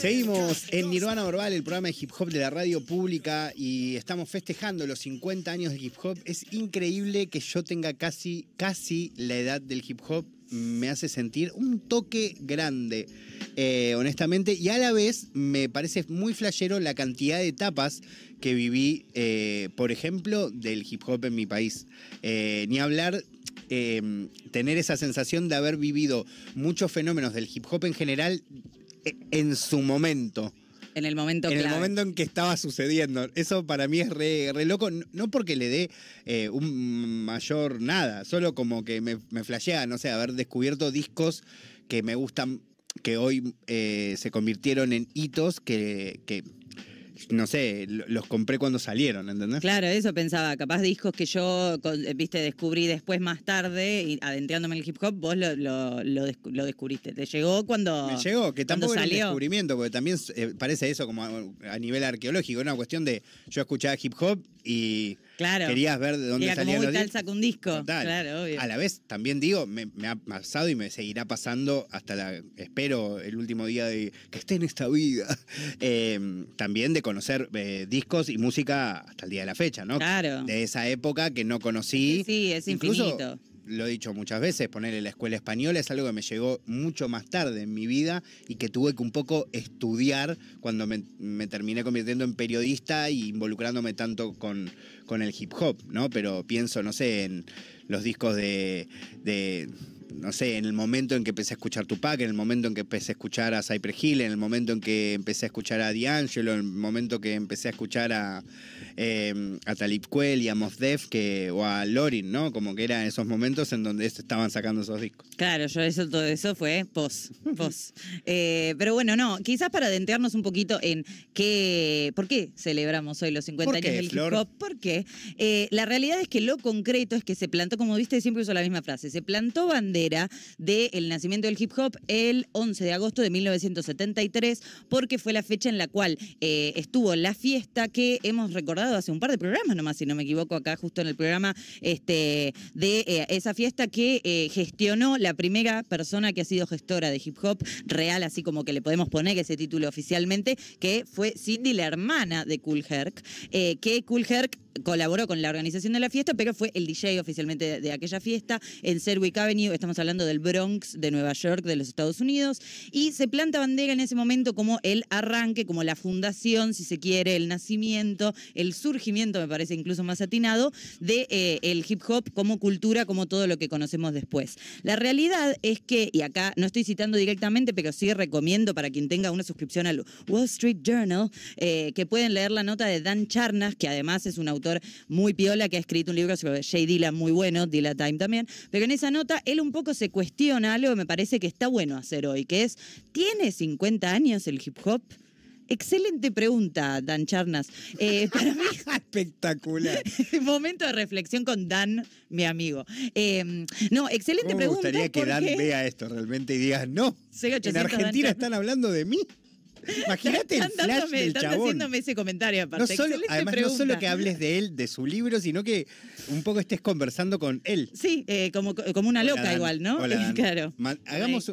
Seguimos en Nirvana Verbal, el programa de hip hop de la radio pública, y estamos festejando los 50 años del hip hop. Es increíble que yo tenga casi, casi la edad del hip hop. Me hace sentir un toque grande, eh, honestamente, y a la vez me parece muy flashero la cantidad de etapas que viví, eh, por ejemplo, del hip hop en mi país. Eh, ni hablar eh, tener esa sensación de haber vivido muchos fenómenos del hip hop en general eh, en su momento. En el momento En el momento en que estaba sucediendo. Eso para mí es re, re loco, no- no porque le dé eh, un mayor nada, solo como que me, me flashea, no sé, haber descubierto discos que me gustan, que hoy eh, se convirtieron en hitos que, que, no sé, lo- los compré cuando salieron, ¿entendés? Claro, eso pensaba. Capaz discos que yo, eh, viste, descubrí después más tarde, y adentrándome en el hip hop, vos lo, lo, lo descu- lo descubriste. Te llegó cuando. Me llegó, que tampoco era un salió. descubrimiento, porque también eh, parece eso como a, a nivel arqueológico, una cuestión de yo escuchaba hip hop y Claro. querías ver de dónde Era como, salían uy, los tal discos. saca un disco. Total. Claro, obvio. A la vez, también digo, me, me ha pasado y me seguirá pasando hasta la, espero, el último día de que esté en esta vida. Eh, también de conocer eh, discos y música hasta el día de la fecha, ¿no? Claro. De esa época que no conocí. Sí, sí, es Incluso, infinito. Lo he dicho muchas veces, ponerle la escuela española es algo que me llegó mucho más tarde en mi vida y que tuve que un poco estudiar cuando me, terminé convirtiendo en periodista y involucrándome tanto con, con el hip hop, ¿no? Pero pienso, no sé, en los discos de, no sé, en el momento en que empecé a escuchar Tupac, en el momento en que empecé a escuchar a Cypress Hill, en el momento en que empecé a escuchar a D'Angelo, en el momento que empecé a escuchar a, eh, a Talib y a Mos Def que, o a Lorin, ¿no? Como que eran esos momentos en donde estaban sacando esos discos. Claro, yo eso, todo eso fue pos, pos. Eh, pero bueno, no, quizás para adentrarnos un poquito en qué, ¿por qué celebramos hoy los 50 ¿Por años qué, del Flor? hip hop? ¿Por qué? Eh, la realidad es que lo concreto es que se plantó, como viste, siempre uso la misma frase, se plantó bandera del nacimiento del hip hop el 11 de agosto de 1973, porque fue la fecha en la cual eh, estuvo la fiesta que hemos recordado hace un par de programas nomás, si no me equivoco, acá justo en el programa este, de eh, esa fiesta que eh, gestionó la primera persona que ha sido gestora de hip hop real, así como que le podemos poner ese título oficialmente, que fue Cindy, la hermana de Cool Herc, que Cool Herc colaboró con la organización de la fiesta, pero fue el DJ oficialmente de, aquella fiesta en Sedgwick Avenue, estamos hablando del Bronx de Nueva York, de los Estados Unidos, y se planta bandera en ese momento como el arranque, como la fundación, si se quiere, el nacimiento, el surgimiento, me parece incluso más atinado, de eh, el hip hop como cultura, como todo lo que conocemos después. La realidad es que, y acá no estoy citando directamente, pero sí recomiendo para quien tenga una suscripción al Wall Street Journal, eh, que pueden leer la nota de Dan Charnas, que además es un autor muy piola, que ha escrito un libro sobre Jay Dilla muy bueno, Dilla Time también, pero en esa nota él un poco se cuestiona algo que me parece que está bueno hacer hoy, que es, ¿tiene 50 años el hip hop? Excelente pregunta, Dan Charnas. Eh, para mí, Espectacular. momento de reflexión con Dan, mi amigo. Eh, no, excelente ¿Cómo me pregunta. gustaría que Dan vea esto realmente y digas, no, en 800 Argentina Dan están hablando de mí? Imagínate el flash dándome- del chabón. haciéndome ese comentario No aparte. solo, Excelente además, no pregunta. solo que hables de él, de su libro, sino que un poco estés conversando con él. Sí, eh, como, como una loca igual, ¿no? Hola, claro. Hagamos.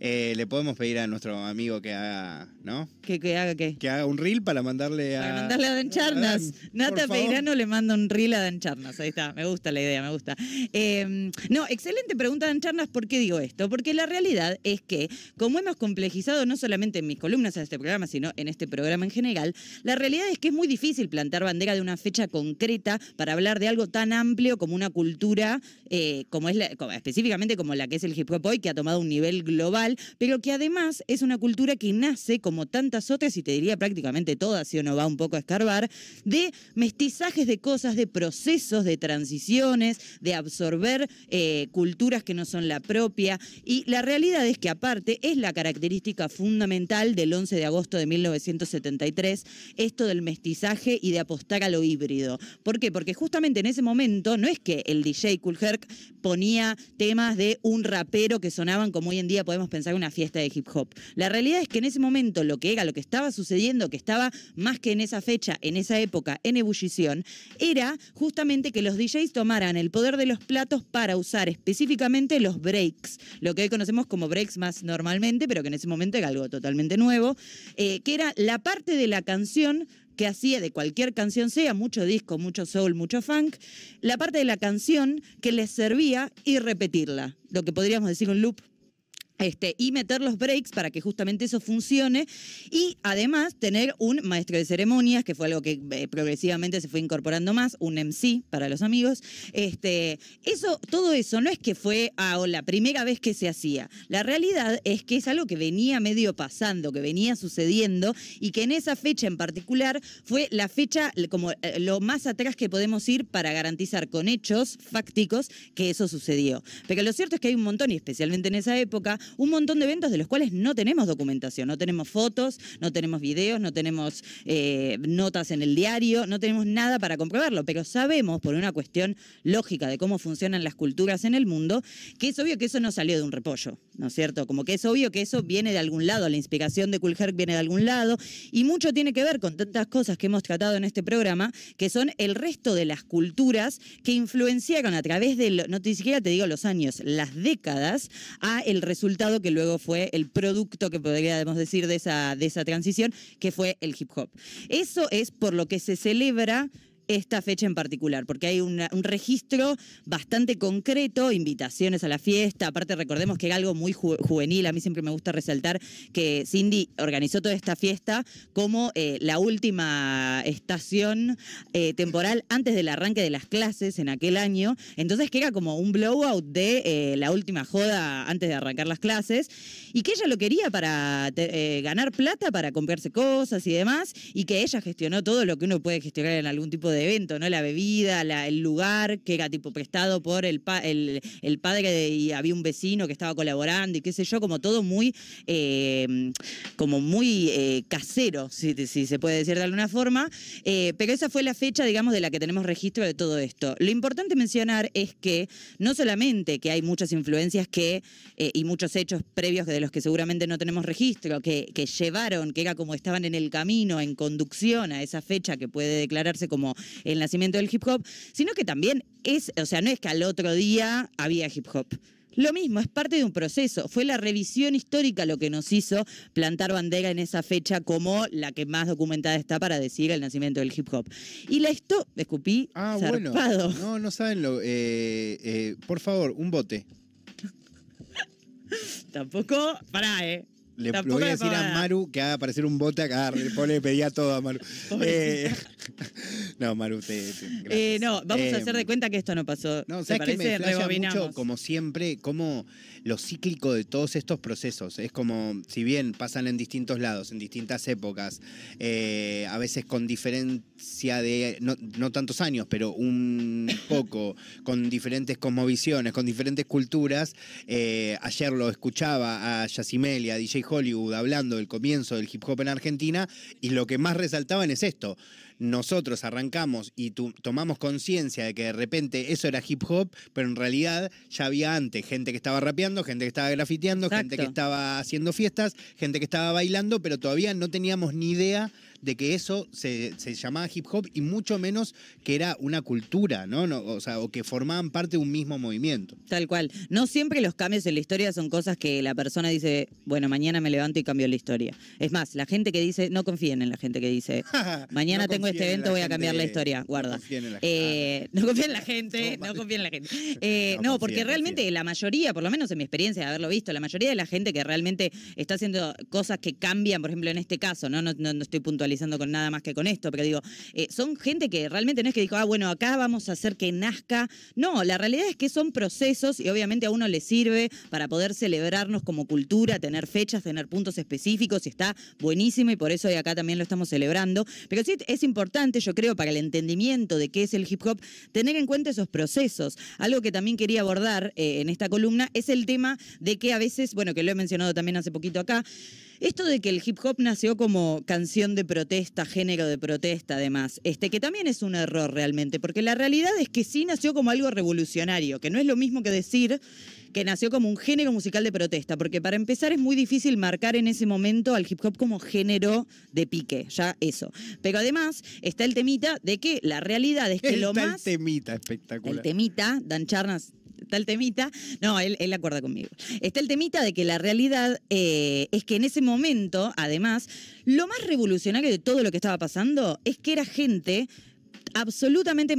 Eh, le podemos pedir a nuestro amigo que haga, ¿no? ¿Que, que haga qué? Que haga un reel para mandarle a. Para mandarle a Dan Charnas. Dan, por Nata. Peirano le manda un reel a Dan Charnas. Ahí está. Me gusta la idea, me gusta. Eh, no, excelente pregunta, Dan Charnas. ¿Por qué digo esto? Porque la realidad es que, como hemos complejizado no solamente en mis columnas en este programa, sino en este programa en general, la realidad es que es muy difícil plantar bandera de una fecha concreta para hablar de algo tan amplio como una cultura, eh, como es la- como- específicamente como la que es el hip hop hoy, que ha tomado un nivel global pero que además es una cultura que nace, como tantas otras, y te diría prácticamente todas, si uno va un poco a escarbar, de mestizajes de cosas, de procesos, de transiciones, de absorber eh, culturas que no son la propia. Y la realidad es que aparte es la característica fundamental del 11 de agosto de 1973, esto del mestizaje y de apostar a lo híbrido. ¿Por qué? Porque justamente en ese momento no es que el DJ Cool Herc ponía temas de un rapero que sonaban como hoy en día podemos pensar una fiesta de hip hop. La realidad es que en ese momento lo que era, lo que estaba sucediendo, que estaba más que en esa fecha, en esa época, en ebullición, era justamente que los DJs tomaran el poder de los platos para usar específicamente los breaks, lo que hoy conocemos como breaks más normalmente, pero que en ese momento era algo totalmente nuevo, eh, que era la parte de la canción que hacía de cualquier canción sea, mucho disco, mucho soul, mucho funk, la parte de la canción que les servía y repetirla, lo que podríamos decir un loop este, y meter los breaks para que justamente eso funcione y además tener un maestro de ceremonias, que fue algo que eh, progresivamente se fue incorporando más, un MC para los amigos. Este, eso, todo eso no es que fue ah, la primera vez que se hacía. La realidad es que es algo que venía medio pasando, que venía sucediendo y que en esa fecha en particular fue la fecha como eh, lo más atrás que podemos ir para garantizar con hechos fácticos que eso sucedió. Pero lo cierto es que hay un montón, y especialmente en esa época, un montón de eventos de los cuales no tenemos documentación, no tenemos fotos, no tenemos videos, no tenemos eh, notas en el diario, no tenemos nada para comprobarlo, pero sabemos por una cuestión lógica de cómo funcionan las culturas en el mundo, que es obvio que eso no salió de un repollo, ¿no es cierto? Como que es obvio que eso viene de algún lado, la inspiración de Kulherk viene de algún lado, y mucho tiene que ver con tantas cosas que hemos tratado en este programa, que son el resto de las culturas que influenciaron a través de, no ni siquiera te digo los años, las décadas, a el resultado que luego fue el producto que podríamos decir de esa, de esa transición, que fue el hip hop. Eso es por lo que se celebra esta fecha en particular, porque hay un registro bastante concreto, invitaciones a la fiesta, aparte recordemos que era algo muy juvenil, a mí siempre me gusta resaltar que Cindy organizó toda esta fiesta como eh, la última estación eh, temporal antes del arranque de las clases en aquel año, entonces que era como un blowout de eh, la última joda antes de arrancar las clases, y que ella lo quería para ganar plata, para comprarse cosas y demás, y que ella gestionó todo lo que uno puede gestionar en algún tipo de de evento, ¿no? La bebida, el lugar, que era tipo prestado por el, el, padre y había un vecino que estaba colaborando y qué sé yo, como todo muy, eh, como muy eh, casero, si, se puede decir de alguna forma. Eh, pero esa fue la fecha, digamos, de la que tenemos registro de todo esto. Lo importante mencionar es que no solamente que hay muchas influencias que, y muchos hechos previos de los que seguramente no tenemos registro, que llevaron, que era como estaban en el camino, en conducción a esa fecha que puede declararse como el nacimiento del hip hop, sino que también es, o sea, no es que al otro día había hip hop. Lo mismo, es parte de un proceso. Fue la revisión histórica lo que nos hizo plantar bandera en esa fecha como la que más documentada está para decir el nacimiento del hip hop. Y la esto, escupí, ah, Bueno. No, no saben lo. Eh, eh, por favor, un bote. Tampoco, pará, ¿eh? Le, voy a decir a Maru que haga aparecer un bote acá. Le pedía todo a Maru. Eh, no, Maru, te. eh, no, vamos a hacer de em, cuenta que esto no pasó. No, ¿sabes que me mucho, como siempre, como lo cíclico de todos estos procesos. Es como, si bien pasan en distintos lados, en distintas épocas, eh, a veces con diferencia de, no, no, tantos años, pero un poco, con diferentes cosmovisiones, con diferentes culturas. Eh, ayer lo escuchaba a Yacimel y a DJ Hollywood hablando del comienzo del hip hop en Argentina y lo que más resaltaban es esto nosotros arrancamos y tomamos conciencia de que de repente eso era hip hop, pero en realidad ya había antes gente que estaba rapeando, gente que estaba grafiteando, gente que estaba haciendo fiestas, gente que estaba bailando, pero todavía no teníamos ni idea de que eso se, llamaba hip hop y mucho menos que era una cultura, ¿no? O sea, o que formaban parte de un mismo movimiento. Tal cual. No siempre los cambios en la historia son cosas que la persona dice, bueno, mañana me levanto y cambio la historia. Es más, la gente que dice, no confíen en la gente que dice, mañana tengo este evento, voy a cambiar la historia. Guarda. No confíen en la, eh, no confíen en la gente, no, confíen en la gente. Eh, no, porque realmente la mayoría, por lo menos en mi experiencia de haberlo visto, la mayoría de la gente que realmente está haciendo cosas que cambian, por ejemplo, en este caso, no, no, no estoy puntual con nada más que con esto, pero digo, eh, son gente que realmente no es que dijo, ah, bueno, acá vamos a hacer que nazca. No, la realidad es que son procesos y obviamente a uno le sirve para poder celebrarnos como cultura, tener fechas, tener puntos específicos y está buenísimo y por eso hoy acá también lo estamos celebrando. Pero sí es importante, yo creo, para el entendimiento de qué es el hip hop, tener en cuenta esos procesos. Algo que también quería abordar eh, en esta columna es el tema de que a veces, bueno, que lo he mencionado también hace poquito acá, esto de que el hip hop nació como canción de protesta, género de protesta, además, este, que también es un error realmente, porque la realidad es que sí nació como algo revolucionario, que no es lo mismo que decir que nació como un género musical de protesta, porque para empezar es muy difícil marcar en ese momento al hip hop como género de pique, ya eso. Pero además está el temita de que la realidad es que lo más... El temita espectacular. El temita, Dan Charnas está el temita. No, él, él acuerda conmigo. Está el temita de que la realidad eh, es que en ese momento, además, lo más revolucionario de todo lo que estaba pasando es que era gente absolutamente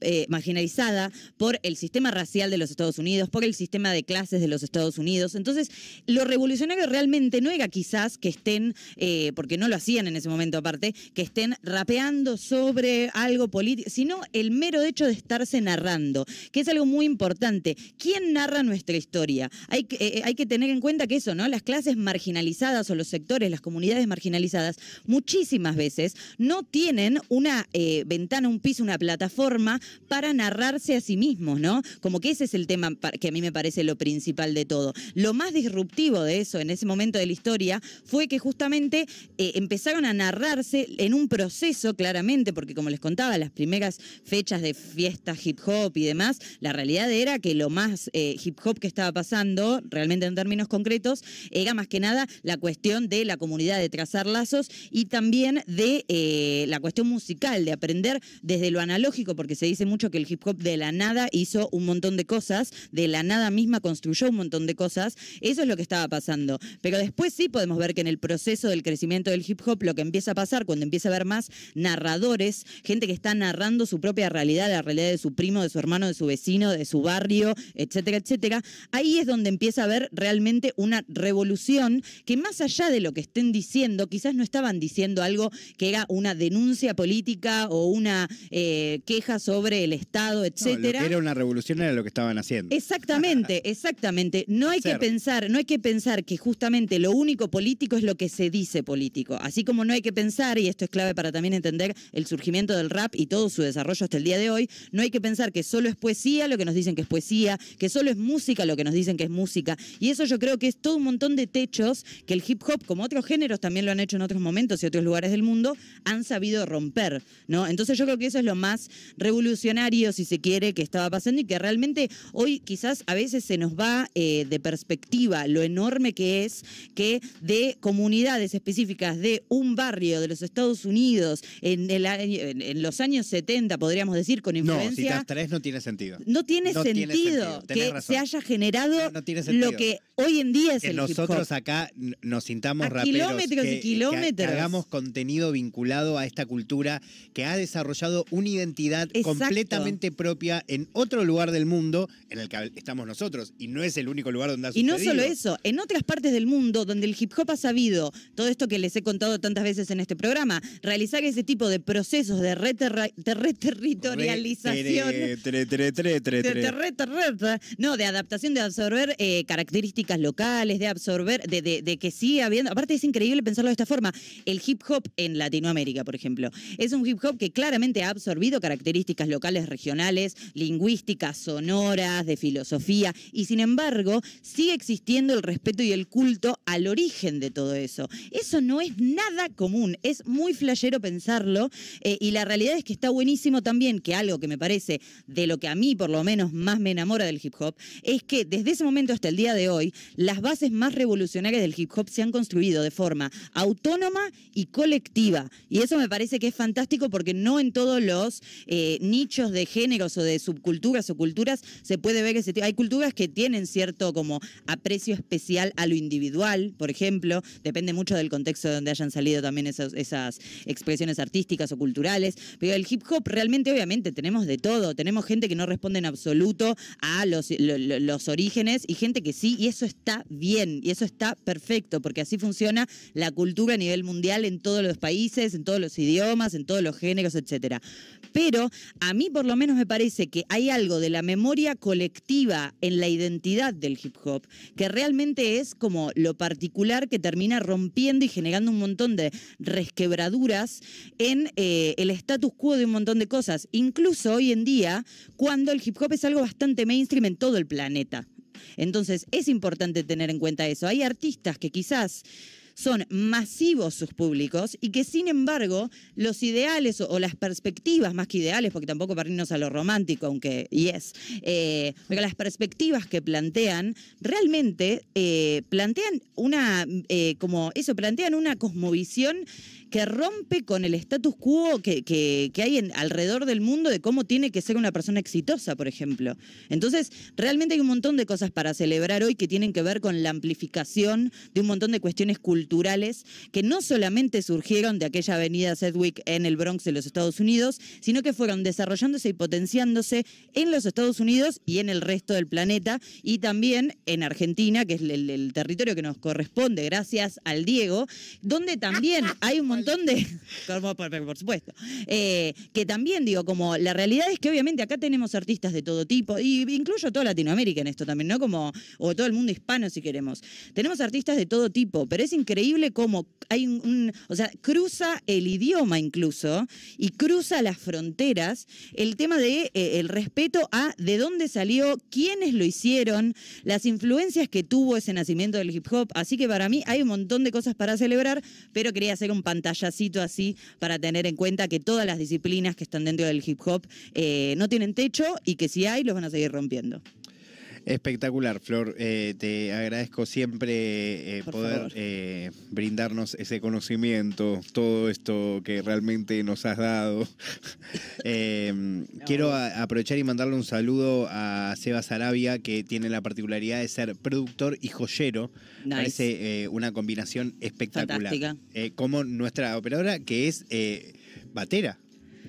eh, marginalizada por el sistema racial de los Estados Unidos, por el sistema de clases de los Estados Unidos. Entonces, lo revolucionario realmente no era quizás que estén, eh, porque no lo hacían en ese momento aparte, que estén rapeando sobre algo político, sino el mero hecho de estarse narrando, que es algo muy importante. ¿Quién narra nuestra historia? Hay que, eh, hay que tener en cuenta que eso, ¿no? Las clases marginalizadas o los sectores, las comunidades marginalizadas, muchísimas veces no tienen una ventana, un piso, una plataforma para narrarse a sí mismos, ¿no? Como que ese es el tema que a mí me parece lo principal de todo. Lo más disruptivo de eso en ese momento de la historia fue que justamente eh, empezaron a narrarse en un proceso, claramente, porque como les contaba, las primeras fechas de fiestas hip hop y demás, la realidad era que lo más eh, hip hop que estaba pasando, realmente en términos concretos, era más que nada la cuestión de la comunidad, de trazar lazos y también de eh, la cuestión musical, de aprender desde lo analógico, porque se dice mucho que el hip hop de la nada hizo un montón de cosas, de la nada misma construyó un montón de cosas, eso es lo que estaba pasando. Pero después sí podemos ver que en el proceso del crecimiento del hip hop lo que empieza a pasar cuando empieza a haber más narradores, gente que está narrando su propia realidad, la realidad de su primo, de su hermano, de su vecino, de su barrio, etcétera, etcétera, ahí es donde empieza a haber realmente una revolución que más allá de lo que estén diciendo, quizás no estaban diciendo algo que era una denuncia política o una eh, queja sobre el Estado, etcétera. era una revolución era lo que estaban haciendo. Exactamente, exactamente. No hay que pensar, no hay que pensar que justamente lo único político es lo que se dice político. Así como no hay que pensar, y esto es clave para también entender el surgimiento del rap y todo su desarrollo hasta el día de hoy, no hay que pensar que solo es poesía lo que nos dicen que es poesía, que solo es música lo que nos dicen que es música. Y eso yo creo que es todo un montón de techos que el hip hop, como otros géneros también lo han hecho en otros momentos y otros lugares del mundo, han sabido romper, ¿no? Entonces yo creo que eso es lo más revolucionario, si se quiere, que estaba pasando y que realmente hoy quizás a veces se nos va eh, de perspectiva lo enorme que es que de comunidades específicas de un barrio de los Estados Unidos en, el año- en- en los años 70, podríamos decir, con No, si te influencia... abstraes no tiene sentido. no tiene No sentido, tiene sentido, tenés que razón. se haya generado No, no lo que hoy en día es que el hip nosotros hop. acá nos sintamos A raperos, kilómetros y que- que- kilómetros. que hagamos contenido vinculado a esta cultura que ha desarrollado una identidad Exacto. completamente propia en otro lugar del mundo en el que estamos nosotros y no es el único lugar donde ha Y no sucedido. solo eso, en otras partes del mundo donde el hip hop ha sabido, todo esto que les he contado tantas veces en este programa, realizar ese tipo de procesos de reterritorialización. No, de adaptación, de absorber eh, características locales, de absorber, de, de- de que siga habiendo. Aparte, es increíble pensarlo de esta forma. El hip hop en Latinoamérica, por ejemplo, es un hip hop que ha absorbido características locales, regionales, lingüísticas, sonoras, de filosofía, y sin embargo, sigue existiendo el respeto y el culto al origen de todo eso. Eso no es nada común, es muy flashero pensarlo, eh, y la realidad es que está buenísimo también que algo que me parece de lo que a mí por lo menos más me enamora del hip hop, es que desde ese momento hasta el día de hoy, las bases más revolucionarias del hip hop se han construido de forma autónoma y colectiva. Y eso me parece que es fantástico porque no en todos los eh, nichos de géneros o de subculturas o culturas se puede ver ese tipo. Hay culturas que tienen cierto como aprecio especial a lo individual, por ejemplo, depende mucho del contexto de donde hayan salido también esas expresiones artísticas o culturales, pero el hip hop realmente obviamente tenemos de todo, tenemos gente que no responde en absoluto a los, lo- lo- los orígenes y gente que sí, y eso está bien, y eso está perfecto, porque así funciona la cultura a nivel mundial en todos los países, en todos los idiomas, en todos los géneros, etcétera. Pero a mí por lo menos me parece que hay algo de la memoria colectiva en la identidad del hip hop que realmente es como lo particular que termina rompiendo y generando un montón de resquebraduras en eh, el status quo de un montón de cosas, incluso hoy en día cuando el hip hop es algo bastante mainstream en todo el planeta. Entonces es importante tener en cuenta eso. Hay artistas que quizás son masivos sus públicos y que sin embargo los ideales o, las perspectivas, más que ideales, porque tampoco para irnos a lo romántico, aunque yes, eh, pero las perspectivas que plantean realmente eh, plantean una, eh, como eso, plantean una cosmovisión que rompe con el status quo que, que- que hay en- alrededor del mundo de cómo tiene que ser una persona exitosa, por ejemplo. Entonces, realmente hay un montón de cosas para celebrar hoy que tienen que ver con la amplificación de un montón de cuestiones culturales que no solamente surgieron de aquella avenida Sedgwick en el Bronx de los Estados Unidos, sino que fueron desarrollándose y potenciándose en los Estados Unidos y en el resto del planeta y también en Argentina, que es el, territorio que nos corresponde gracias al Diego, donde también hay un montón de... como por, supuesto. Eh, que también digo, como la realidad es que obviamente acá tenemos artistas de todo tipo, y incluyo toda Latinoamérica en esto también, ¿no? Como, o todo el mundo hispano si queremos. Tenemos artistas de todo tipo, pero es increíble cómo hay un, o sea, cruza el idioma incluso y cruza las fronteras el tema de eh, respeto a de dónde salió, quiénes lo hicieron, las influencias que tuvo ese nacimiento del hip hop. Así que para mí hay un montón de cosas para celebrar, pero quería hacer un pantallacito así para tener en cuenta que todas las disciplinas que están dentro del hip hop eh, no tienen techo y que si hay los van a seguir rompiendo. Espectacular, Flor. Eh, te agradezco siempre eh, poder eh, brindarnos ese conocimiento, todo esto que realmente nos has dado. Eh, quiero a- aprovechar y mandarle un saludo a Sebas Arabia, que tiene la particularidad de ser productor y joyero. Nice. Parece eh, una combinación espectacular. Fantástica. Como nuestra operadora, que es batera.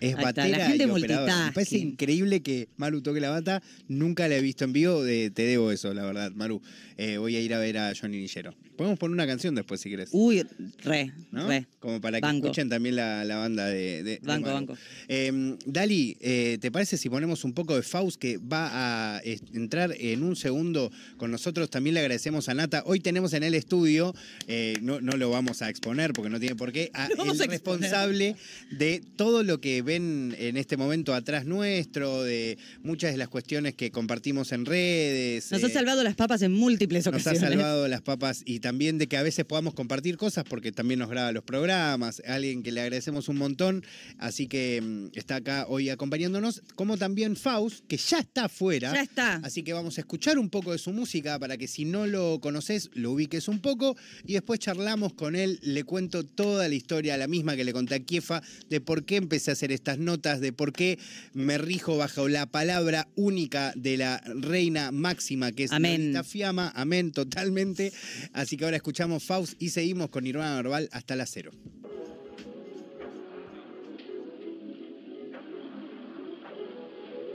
Es Ahí está, batera la gente y operadora. Me parece multitasking. increíble que Maru toque la bata. Nunca la he visto en vivo. de- te debo eso, la verdad, Maru. Eh, voy a ir a ver a Johnny Nillero. Podemos poner una canción después si querés. Uy, re, ¿no? re. Como para que Banco. escuchen también la, la banda de, de- de Banco, Maru. banco. Eh, Dali, eh, ¿te parece si ponemos un poco de Faust que va a eh, entrar en un segundo con nosotros? También le agradecemos a Nata. Hoy tenemos en el estudio, eh, no, no lo vamos a exponer porque no tiene por qué, a Lo vamos el a exponer. responsable de todo lo que ven en este momento atrás nuestro, de muchas de las cuestiones que compartimos en redes. Nos ha eh, salvado las papas en múltiples nos ha ocasiones. salvado las papas y también de que a veces podamos compartir cosas porque también nos graba los programas, alguien que le agradecemos un montón, así que mm, está acá hoy acompañándonos, como también Faust, que ya está afuera. Ya está. Así que vamos a escuchar un poco de su música para que si no lo conoces, lo ubiques un poco y después charlamos con él, le cuento toda la historia, la misma que le conté a Kiefa, de por qué empecé a hacer estas notas, de por qué me rijo bajo la palabra única de la reina máxima, que es Amén. Lolita Fiamma. Amén, totalmente. Así que ahora escuchamos Faust y seguimos con Nirvana Verbal hasta las cero.